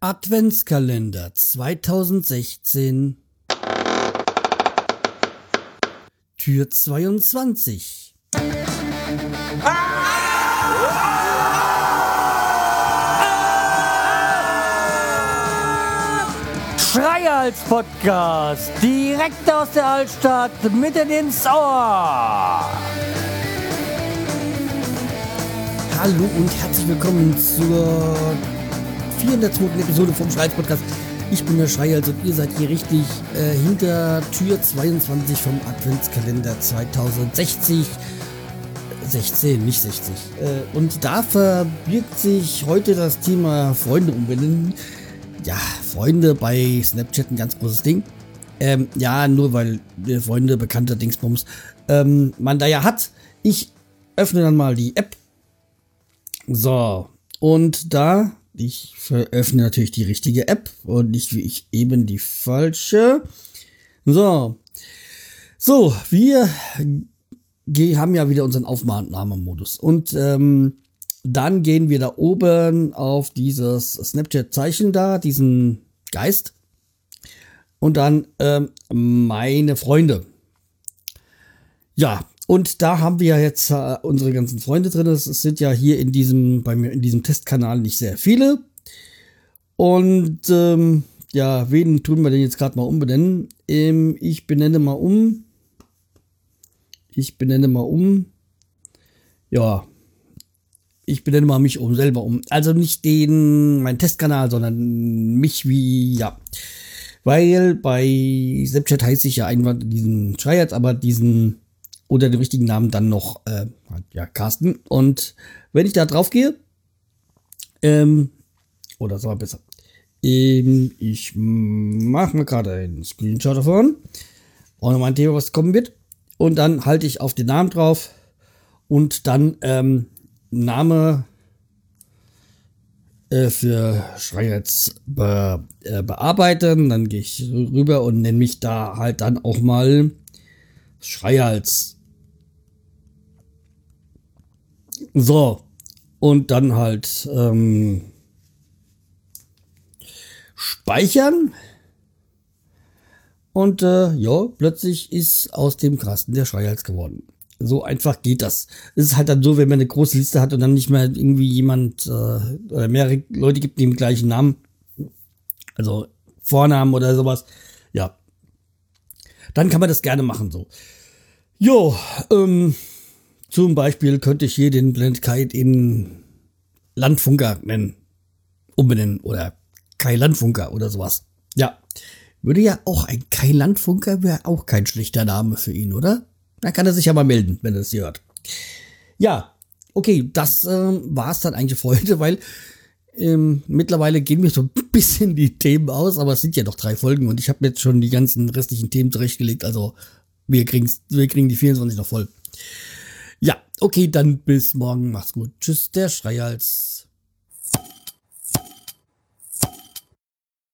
Adventskalender 2016 Tür 22 Schreihals Podcast, direkt aus der Altstadt, mitten ins Ohr. Hallo und herzlich willkommen zur 402. Episode vom Schreihals Podcast. Ich bin der Schreihals und ihr seid hier richtig äh, hinter Tür 22 vom Adventskalender 2060. 16, nicht 60. Äh, und da verbirgt sich heute das Thema Freunde umbenennen. Ja, Freunde bei Snapchat ein ganz großes Ding. Ähm, ja, nur weil wir Freunde, bekannte Dingsbums ähm, man da ja hat. Ich öffne dann mal die App. So, und da, ich öffne natürlich die richtige App und nicht wie ich eben die falsche. So, so, wir haben ja wieder unseren Aufnahmemodus. Und ähm, dann gehen wir da oben auf dieses Snapchat-Zeichen da, diesen Geist. Und dann ähm, meine Freunde. Ja, und da haben wir jetzt äh, unsere ganzen Freunde drin. Es sind ja hier in diesem, bei mir in diesem Testkanal nicht sehr viele. Und ähm, ja, wen tun wir denn jetzt gerade mal umbenennen? Ähm, ich benenne mal um ich benenne mal um. Ja, ich benenne mal mich um selber um. Also nicht den, mein Testkanal, sondern mich wie, ja. Weil bei Snapchat heiße ich ja Einwand diesen Schreihals, aber diesen oder den richtigen Namen dann noch, äh, ja, Carsten. Und wenn ich da drauf gehe, ähm, oder sag mal besser, ähm, ich mache mir gerade einen Screenshot davon. Und noch mal ein Thema, was kommen wird und dann halte ich auf den Namen drauf und dann ähm, Name äh, für Schreihals be, äh, bearbeiten. Dann gehe ich rüber und nenne mich da halt dann auch mal Schreihals. So, und dann halt ähm, speichern. Und äh, ja, plötzlich ist aus dem Kasten der Schreihals geworden. So einfach geht das. Es ist halt dann so, wenn man eine große Liste hat und dann nicht mehr irgendwie jemand äh, oder mehrere Leute gibt, die den gleichen Namen, also Vornamen oder sowas, ja, dann kann man das gerne machen so. Jo, ähm, zum Beispiel könnte ich hier den Blendkite in Landfunker nennen, umbenennen oder Kai Landfunker oder sowas. Ja, würde ja auch ein Kai Landfunker wäre auch kein schlechter Name für ihn, oder? Da kann er sich ja mal melden, wenn er es hört. Ja, okay, das äh, war es dann eigentlich für heute, weil ähm, mittlerweile gehen mir so ein bisschen die Themen aus, aber es sind ja noch drei Folgen und ich habe jetzt schon die ganzen restlichen Themen zurechtgelegt, also wir, kriegen's, wir kriegen die 24 noch voll. Okay, dann bis morgen. Macht's gut. Tschüss, der Schreihals.